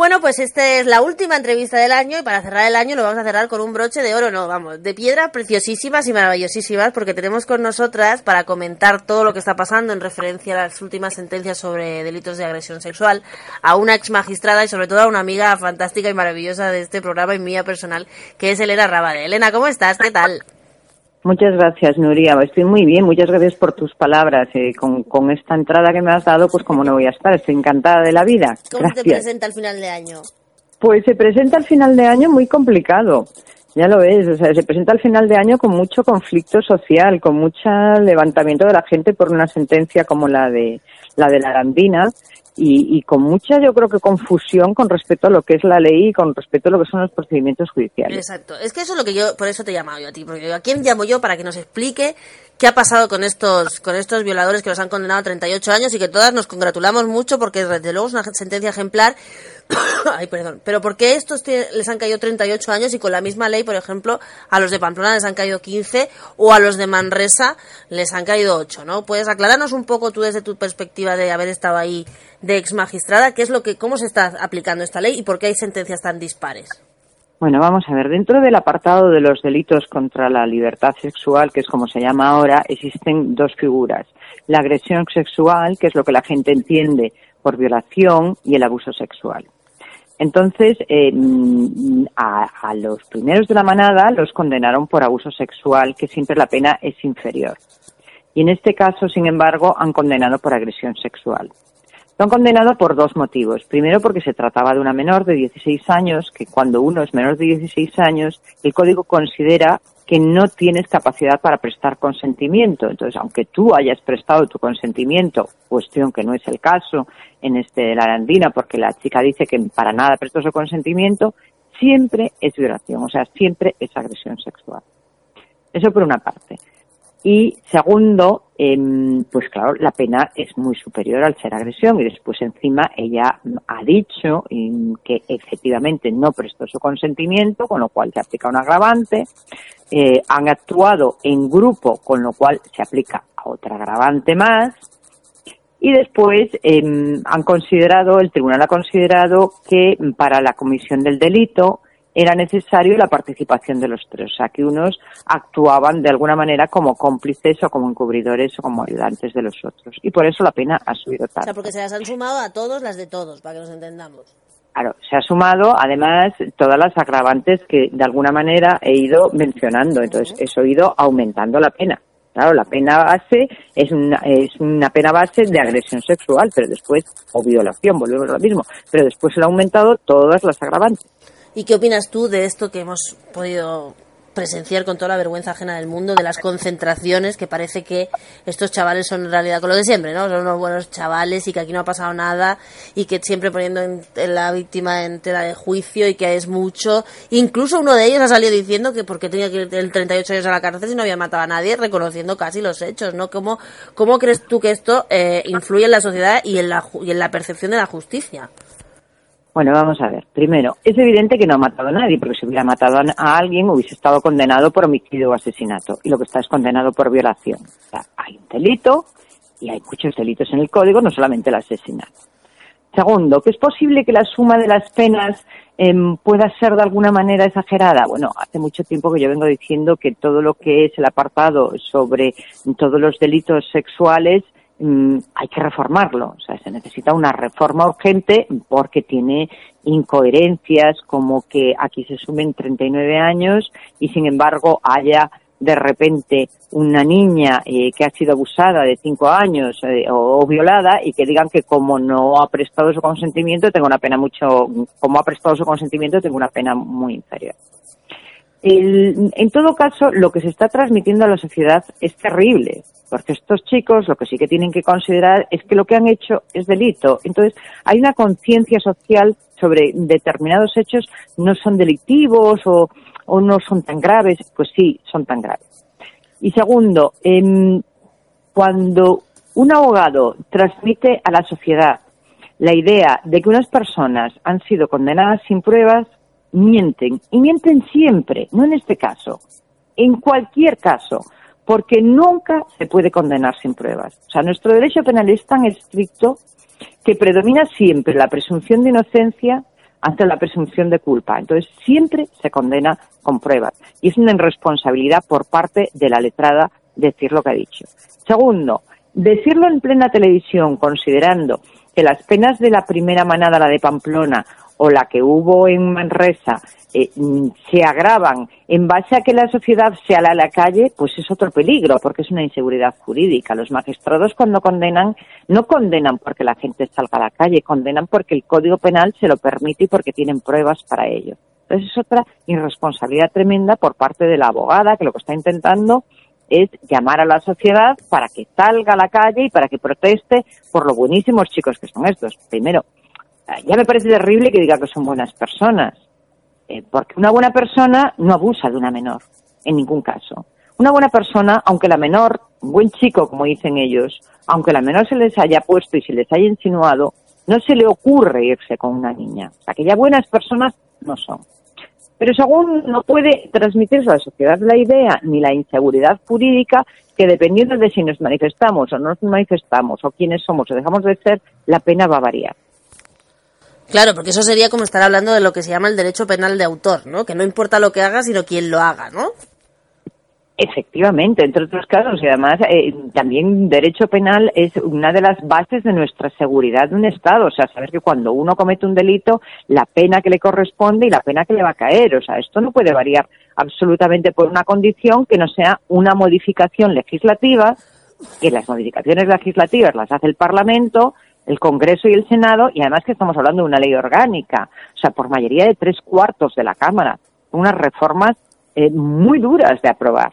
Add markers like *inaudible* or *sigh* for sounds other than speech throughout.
Bueno, pues esta es la última entrevista del año y para cerrar el año lo vamos a cerrar con un broche de oro, no, vamos, de piedra preciosísimas y maravillosísimas porque tenemos con nosotras para comentar todo lo que está pasando en referencia a las últimas sentencias sobre delitos de agresión sexual a una ex magistrada y sobre todo a una amiga fantástica y maravillosa de este programa y mía personal que es Elena Rabade. Elena, ¿cómo estás? ¿Qué tal? Muchas gracias, Nuria. Estoy muy bien. Muchas gracias por tus palabras. Eh, con, con, esta entrada que me has dado, pues como no voy a estar, estoy encantada de la vida. ¿Cómo te presenta el final de año? Pues se presenta al final de año muy complicado. Ya lo ves, o sea, se presenta al final de año con mucho conflicto social, con mucho levantamiento de la gente por una sentencia como la de la de la Arandina y, y, con mucha, yo creo que confusión con respecto a lo que es la ley y con respecto a lo que son los procedimientos judiciales. Exacto. Es que eso es lo que yo, por eso te he llamado yo a ti, porque ¿a quién llamo yo para que nos explique qué ha pasado con estos, con estos violadores que los han condenado a 38 años y que todas nos congratulamos mucho porque desde luego es una sentencia ejemplar. *coughs* Ay, perdón. Pero ¿por qué estos les han caído 38 años y con la misma ley, por ejemplo, a los de Pamplona les han caído 15 o a los de Manresa les han caído 8, ¿no? ¿Puedes aclararnos un poco tú desde tu perspectiva de haber estado ahí de ex magistrada, qué es lo que, cómo se está aplicando esta ley y por qué hay sentencias tan dispares? Bueno, vamos a ver, dentro del apartado de los delitos contra la libertad sexual, que es como se llama ahora, existen dos figuras. La agresión sexual, que es lo que la gente entiende por violación, y el abuso sexual. Entonces, eh, a, a, los primeros de la manada los condenaron por abuso sexual, que siempre la pena es inferior. Y en este caso, sin embargo, han condenado por agresión sexual. Lo han por dos motivos. Primero, porque se trataba de una menor de 16 años, que cuando uno es menor de 16 años, el código considera que no tienes capacidad para prestar consentimiento. Entonces, aunque tú hayas prestado tu consentimiento, cuestión que no es el caso en este de la Arandina, porque la chica dice que para nada prestó su consentimiento, siempre es violación, o sea, siempre es agresión sexual. Eso por una parte. Y segundo, eh, pues claro, la pena es muy superior al ser agresión y después encima ella ha dicho que efectivamente no prestó su consentimiento, con lo cual se aplica un agravante. Eh, han actuado en grupo, con lo cual se aplica a otra agravante más. Y después eh, han considerado, el tribunal ha considerado que para la comisión del delito era necesario la participación de los tres, o sea, que unos actuaban de alguna manera como cómplices o como encubridores o como ayudantes de los otros. Y por eso la pena ha subido tanto. O sea, porque se las han sumado a todos las de todos, para que nos entendamos. Claro, se ha sumado además todas las agravantes que de alguna manera he ido mencionando, entonces eso ha ido aumentando la pena. Claro, la pena base es una, es una pena base de agresión sexual, pero después, o violación, volvemos a lo mismo, pero después se ha aumentado todas las agravantes. ¿Y qué opinas tú de esto que hemos podido presenciar con toda la vergüenza ajena del mundo, de las concentraciones, que parece que estos chavales son en realidad con lo de siempre, ¿no? Son unos buenos chavales y que aquí no ha pasado nada y que siempre poniendo en, la víctima en tela de juicio y que es mucho. Incluso uno de ellos ha salido diciendo que porque tenía que ir el 38 años a la cárcel si no había matado a nadie, reconociendo casi los hechos, ¿no? ¿Cómo, cómo crees tú que esto eh, influye en la sociedad y en la, y en la percepción de la justicia? Bueno, vamos a ver. Primero, es evidente que no ha matado a nadie, porque si hubiera matado a alguien hubiese estado condenado por homicidio o asesinato. Y lo que está es condenado por violación. O sea, hay un delito y hay muchos delitos en el código, no solamente el asesinato. Segundo, que es posible que la suma de las penas eh, pueda ser de alguna manera exagerada. Bueno, hace mucho tiempo que yo vengo diciendo que todo lo que es el apartado sobre todos los delitos sexuales hay que reformarlo. O sea, se necesita una reforma urgente porque tiene incoherencias como que aquí se sumen 39 años y sin embargo haya de repente una niña eh, que ha sido abusada de cinco años eh, o, violada y que digan que como no ha prestado su consentimiento tengo una pena mucho, como ha prestado su consentimiento tengo una pena muy inferior. El, en todo caso, lo que se está transmitiendo a la sociedad es terrible, porque estos chicos lo que sí que tienen que considerar es que lo que han hecho es delito. Entonces, hay una conciencia social sobre determinados hechos no son delictivos o, no son tan graves. Pues sí, son tan graves. Y segundo, eh, cuando un abogado transmite a la sociedad la idea de que unas personas han sido condenadas sin pruebas, mienten. Y mienten siempre, no en este caso, en cualquier caso, porque nunca se puede condenar sin pruebas. O sea, nuestro derecho penal es tan estricto que predomina siempre la presunción de inocencia ante la presunción de culpa. Entonces, siempre se condena con pruebas. Y es una irresponsabilidad por parte de la letrada decir lo que ha dicho. Segundo, decirlo en plena televisión, considerando que las penas de la primera manada, la de Pamplona, o la que hubo en Manresa, eh, mm, se agravan en base a que la sociedad se a la calle, pues es otro peligro, porque es una inseguridad jurídica. Los magistrados cuando condenan, no condenan porque la gente salga a la calle, condenan porque el Código Penal se lo permite y porque tienen pruebas para ello. Entonces es otra irresponsabilidad tremenda por parte de la abogada que lo que está intentando es llamar a la sociedad para que salga a la calle y para que proteste por lo buenísimos chicos que son estos. Primero, ya me parece terrible que diga que son buenas personas, eh, porque una buena persona no abusa de una menor, en ningún caso. Una buena persona, aunque la menor, un buen chico, como dicen ellos, aunque la menor se les haya puesto y se les haya insinuado, no se le ocurre irse con una niña. O sea, que ya buenas personas no son. Pero según no puede transmitirse a la sociedad la idea ni la inseguridad jurídica que dependiendo de si nos manifestamos o no nos manifestamos o quiénes somos o dejamos de ser, la pena va a variar. Claro, porque eso sería como estar hablando de lo que se llama el derecho penal de autor, ¿no? Que no importa lo que haga, sino quién lo haga, ¿no? Efectivamente, entre otros casos, y además eh, también derecho penal es una de las bases de nuestra seguridad de un Estado, o sea, saber que cuando uno comete un delito, la pena que le corresponde y la pena que le va a caer, o sea, esto no puede variar absolutamente por una condición que no sea una modificación legislativa, que las modificaciones legislativas las hace el Parlamento, el Congreso y el Senado, y además que estamos hablando de una ley orgánica, o sea, por mayoría de tres cuartos de la Cámara, unas reformas eh, muy duras de aprobar.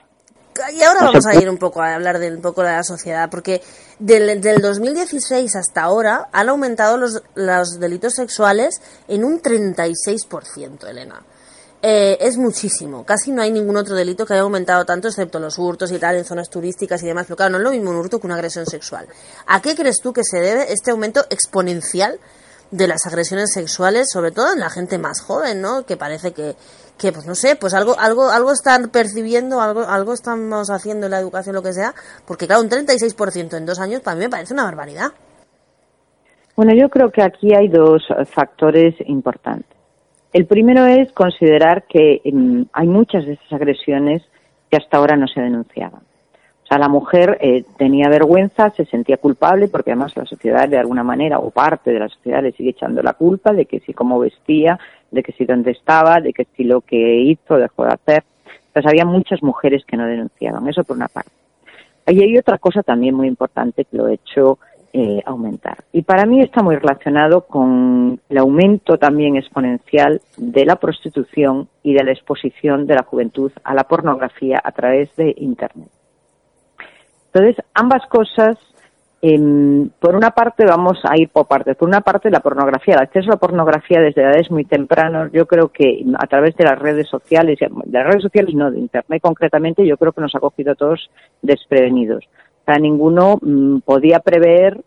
Y ahora vamos a ir un poco a hablar de un poco de la sociedad, porque del, del 2016 hasta ahora han aumentado los, los delitos sexuales en un 36%, Elena. Eh, es muchísimo. Casi no hay ningún otro delito que haya aumentado tanto, excepto los hurtos y tal, en zonas turísticas y demás. Pero claro, no es lo mismo un hurto que una agresión sexual. ¿A qué crees tú que se debe este aumento exponencial de las agresiones sexuales, sobre todo en la gente más joven, ¿no? Que parece que, que pues no sé, pues algo, algo, algo están percibiendo, algo, algo estamos haciendo en la educación, lo que sea, porque claro, un 36% en dos años para mí me parece una barbaridad. Bueno, yo creo que aquí hay dos factores importantes. El primero es considerar que mm, hay muchas de esas agresiones que hasta ahora no se denunciaban. O sea, la mujer eh, tenía vergüenza, se sentía culpable, porque además la sociedad de alguna manera, o parte de la sociedad, le sigue echando la culpa de que si cómo vestía, de que si dónde estaba, de que si lo que hizo dejó de hacer. Entonces había muchas mujeres que no denunciaban, eso por una parte. Y hay otra cosa también muy importante que lo he hecho eh, aumentar. Y para mí está muy relacionado con el aumento también exponencial de la prostitución y de la exposición de la juventud a la pornografía a través de Internet. Entonces, ambas cosas, em, por una parte vamos a ir por partes. Por una parte, la pornografía, el acceso a la pornografía desde edades muy tempranas, yo creo que a través de las redes sociales, de las redes sociales no, de Internet concretamente, yo creo que nos ha cogido a todos desprevenidos. Ninguno mm, podía prever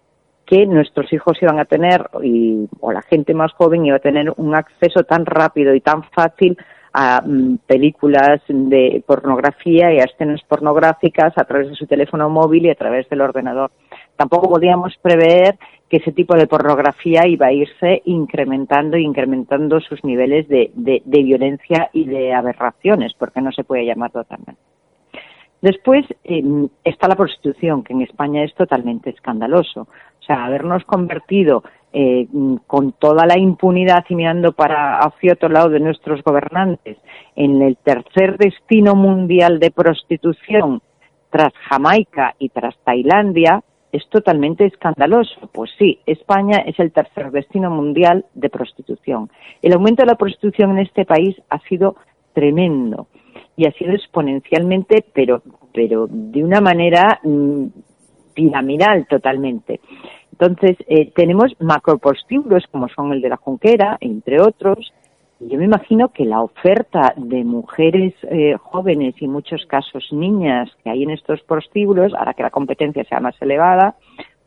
que nuestros hijos iban a tener, y, o la gente más joven iba a tener un acceso tan rápido y tan fácil a mm, películas de pornografía y a escenas pornográficas a través de su teléfono móvil y a través del ordenador. Tampoco podíamos prever que ese tipo de pornografía iba a irse incrementando e incrementando sus niveles de, de, violencia y de aberraciones, porque no se puede llamar totalmente. Después eh, está la prostitución, que en España es totalmente escandaloso. O sea, habernos convertido eh, con toda la impunidad y mirando para hacia otro lado de nuestros gobernantes en el tercer destino mundial de prostitución tras Jamaica y tras Tailandia es totalmente escandaloso. Pues sí, España es el tercer destino mundial de prostitución. El aumento de la prostitución en este país ha sido tremendo y ha sido exponencialmente, pero, pero de una manera mm, piramidal totalmente. Entonces, eh, tenemos macropostíbulos como son el de la Junquera, entre otros, y yo me imagino que la oferta de mujeres eh, jóvenes y muchos casos niñas que hay en estos prostíbulos hará que la competencia sea más elevada,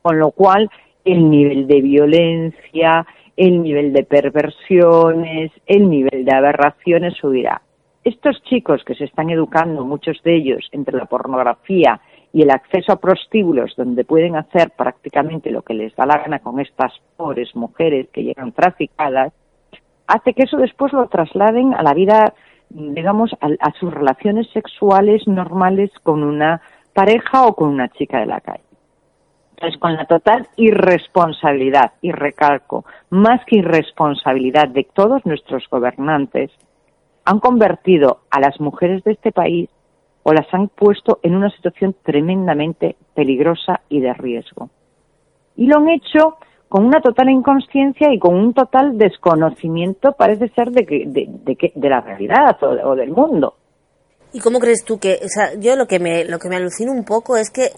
con lo cual el nivel de violencia, el nivel de perversiones, el nivel de aberraciones subirá. Estos chicos que se están educando, muchos de ellos, entre la pornografía y el acceso a prostíbulos donde pueden hacer prácticamente lo que les da la gana con estas pobres mujeres que llegan traficadas, hace que eso después lo trasladen a la vida, digamos, a, sus relaciones sexuales normales con una pareja o con una chica de la calle. Entonces, con la total irresponsabilidad, y recalco, más que irresponsabilidad de todos nuestros gobernantes, han convertido a las mujeres de este país o las han puesto en una situación tremendamente peligrosa y de riesgo. Y lo han hecho con una total inconsciencia y con un total desconocimiento, parece ser, de, que, de, de la realidad o, del mundo. ¿Y cómo crees tú que, o sea, yo lo que me, lo que me alucina un poco es que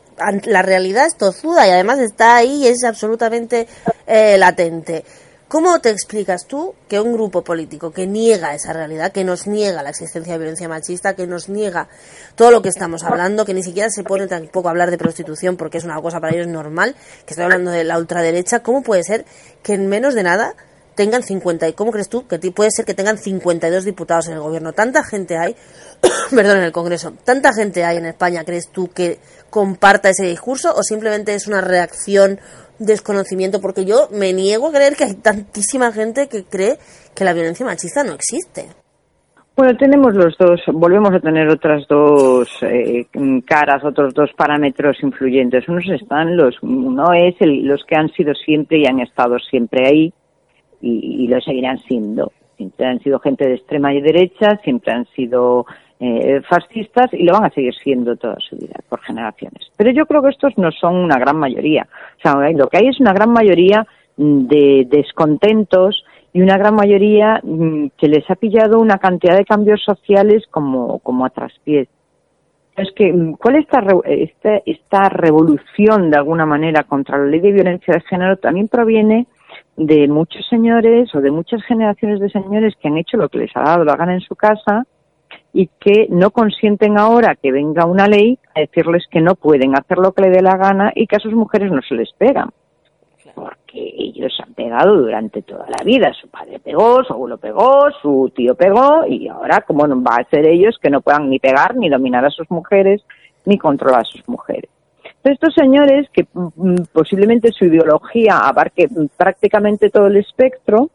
la realidad es tozuda y además está ahí y es absolutamente eh, latente. ¿Cómo te explicas tú que un grupo político que niega esa realidad, que nos niega la existencia de violencia machista, que nos niega todo lo que estamos hablando, que ni siquiera se pone tampoco a hablar de prostitución porque es una cosa para ellos normal, que estoy hablando de la ultraderecha, ¿cómo puede ser que en menos de nada tengan 50 y cómo crees tú que puede ser que tengan 52 diputados en el gobierno? Tanta gente hay, *coughs* perdón, en el Congreso, tanta gente hay en España, ¿crees tú que comparta ese discurso o simplemente es una reacción desconocimiento, porque yo me niego a creer que hay tantísima gente que cree que la violencia machista no existe. Bueno, tenemos los dos, volvemos a tener otras dos eh, caras, otros dos parámetros influyentes. Unos están los, uno es el, los que han sido siempre y han estado siempre ahí y, y lo seguirán siendo. Siempre han sido gente de extrema y derecha, siempre han sido eh, fascistas y lo van a seguir siendo toda su vida, por generaciones. Pero yo creo que estos no son una gran mayoría. O sea, lo que hay es una gran mayoría de descontentos y una gran mayoría mm, que les ha pillado una cantidad de cambios sociales como, como a traspiés. Es que, mm, ¿cuál es esta, esta, esta revolución de alguna manera contra la ley de violencia de género? También proviene de muchos señores o de muchas generaciones de señores que han hecho lo que les ha dado la gana en su casa y que no consienten ahora que venga una ley a decirles que no pueden hacer lo que le dé la gana y que a sus mujeres no se les pegan. Porque ellos han pegado durante toda la vida. Su padre pegó, su abuelo pegó, su tío pegó y ahora, ¿cómo no va a ser ellos que no puedan ni pegar, ni dominar a sus mujeres, ni controlar a sus mujeres? estos señores, que mm, mm, posiblemente su ideología abarque prácticamente todo el espectro,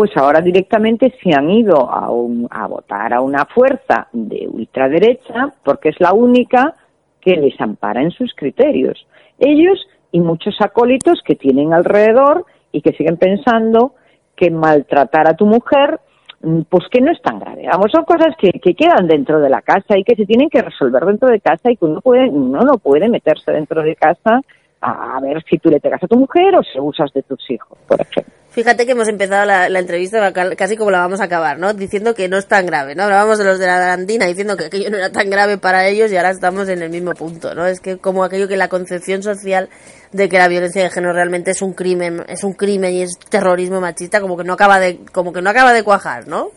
pues ahora directamente se han ido a, a votar a una fuerza de ultraderecha porque es la única que les ampara en sus criterios. Ellos y muchos acólitos que tienen alrededor y que siguen pensando que maltratar a tu mujer, mm, pues que no es tan grave. Vamos, son cosas que, que quedan dentro de la casa y que se tienen que resolver dentro de casa y que uno, puede, uno no puede meterse dentro de casa a, ver si tú le pegas a tu mujer o si abusas de tus hijos, por ejemplo. Fíjate que hemos empezado la, entrevista casi como la vamos a acabar, ¿no? Diciendo que no es tan grave, ¿no? Hablábamos de los de la Arandina diciendo que aquello no era tan grave para ellos y ahora estamos en el mismo punto, ¿no? Es que como aquello que la concepción social de que la violencia de género realmente es un crimen, es un crimen y es terrorismo machista, como que no acaba de, como que no acaba de cuajar, ¿no?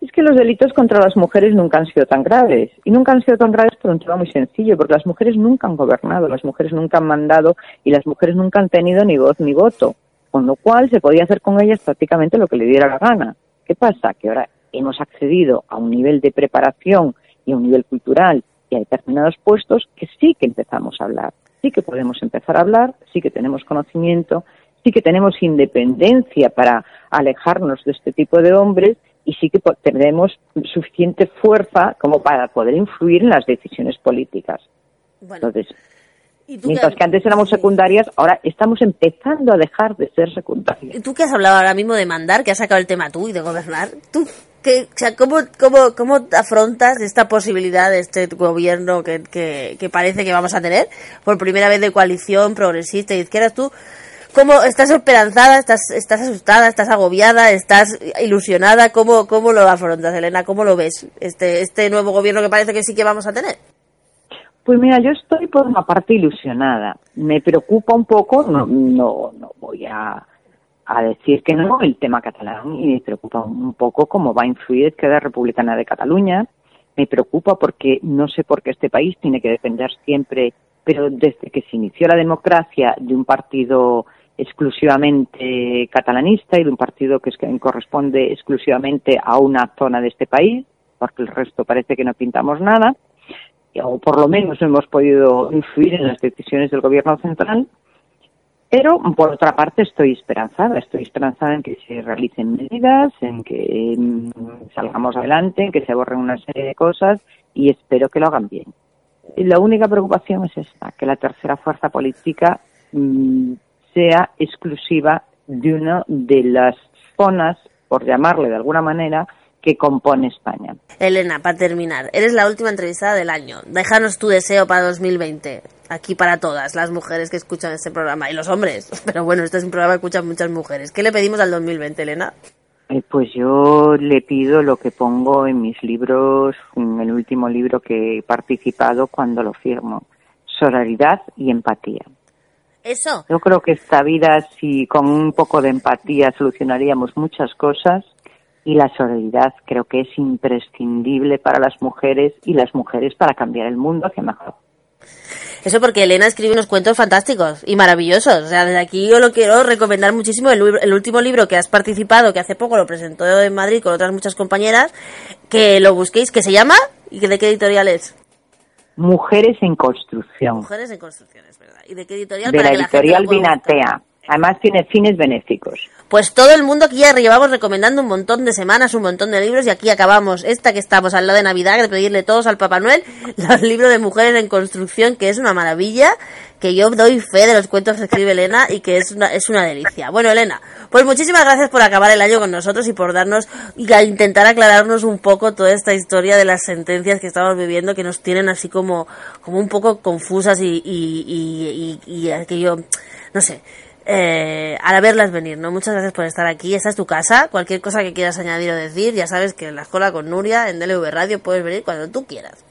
Es que los delitos contra las mujeres nunca han sido tan graves. Y nunca han sido tan graves por un tema muy sencillo, porque las mujeres nunca han gobernado, las mujeres nunca han mandado y las mujeres nunca han tenido ni voz ni voto con lo cual se podía hacer con ellas prácticamente lo que le diera la gana. ¿Qué pasa? Que ahora hemos accedido a un nivel de preparación y a un nivel cultural y a determinados puestos que sí que empezamos a hablar, sí que podemos empezar a hablar, sí que tenemos conocimiento, sí que tenemos independencia para alejarnos de este tipo de hombres y sí que tenemos suficiente fuerza como para poder influir en las decisiones políticas. Entonces, Mientras que antes éramos secundarias, ahora estamos empezando a dejar de ser secundarias. Tú que has hablado ahora mismo de mandar, que has sacado el tema tú y de gobernar, ¿tú qué, o sea, ¿cómo, cómo, cómo afrontas esta posibilidad de este gobierno que, que, parece que vamos a tener por primera vez de coalición progresista y izquierda? ¿Tú cómo estás esperanzada, estás, estás asustada, estás agobiada, estás ilusionada? ¿Cómo, ¿Cómo lo afrontas, Elena? ¿Cómo lo ves este, este nuevo gobierno que parece que sí que vamos a tener? Pues mira, yo estoy por una parte ilusionada. Me preocupa un poco, no, no, no voy a, decir que no, el tema catalán y me preocupa un poco cómo va a influir Izquierda Republicana de Cataluña. Me preocupa porque no sé por qué este país tiene que depender siempre, pero desde que se inició la democracia, de un partido exclusivamente catalanista y de un partido que corresponde exclusivamente a una zona de este país, porque el resto parece que no pintamos nada o por lo menos hemos podido influir en las decisiones del gobierno central. Pero, por otra parte, estoy esperanzada. Estoy esperanzada en que se realicen medidas, en que mm, salgamos adelante, en que se borren una serie de cosas y espero que lo hagan bien. La única preocupación es esta, que la tercera fuerza política mm, sea exclusiva de una de las zonas, por llamarle de alguna manera, que compone España. Elena, para terminar, eres la última entrevistada del año. Déjanos tu deseo para 2020. Aquí para todas las mujeres que escuchan este programa y los hombres. *laughs* Pero bueno, este es un programa que escuchan muchas mujeres. ¿Qué le pedimos al 2020, Elena? Eh, pues yo le pido lo que pongo en mis libros, en el último libro que he participado cuando lo firmo. Solidaridad y empatía. Eso. Yo creo que esta vida, si con un poco de empatía solucionaríamos muchas cosas, y la solidaridad creo que es imprescindible para las mujeres y las mujeres para cambiar el mundo hacia mejor. Eso porque Elena escribe unos cuentos fantásticos y maravillosos. O sea, desde aquí yo lo quiero recomendar muchísimo. El, el, último libro que has participado, que hace poco lo presentó en Madrid con otras muchas compañeras, que lo busquéis, que se llama y que de qué editorial es. Mujeres en construcción. Mujeres en construcción, es verdad. ¿Y de qué editorial? De la editorial Vinatea. Además tiene fines benéficos. Pues todo el mundo aquí ya llevamos recomendando un montón de semanas, un montón de libros y aquí acabamos esta que estamos al lado de Navidad, de pedirle todos al Papá Noel, *laughs* los libros de mujeres en construcción, que es una maravilla, que yo doy fe de los cuentos que escribe Elena y que es una, es una delicia. Bueno, Elena, pues muchísimas gracias por acabar el año con nosotros y por darnos y a intentar aclararnos un poco toda esta historia de las sentencias que estamos viviendo que nos tienen así como, como un poco confusas y, y, y, y aquello, no sé eh, a verlas venir, ¿no? Muchas gracias por estar aquí. Esta es tu casa. Cualquier cosa que quieras añadir o decir, ya sabes que en la escuela con Nuria, en DLV Radio, puedes venir cuando tú quieras.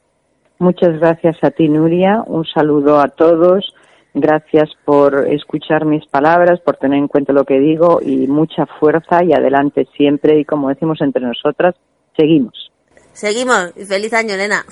Muchas gracias a ti, Nuria. Un saludo a todos. Gracias por escuchar mis palabras, por tener en cuenta lo que digo y mucha fuerza y adelante siempre. Y como decimos entre nosotras, seguimos. Seguimos. Y feliz año, Elena.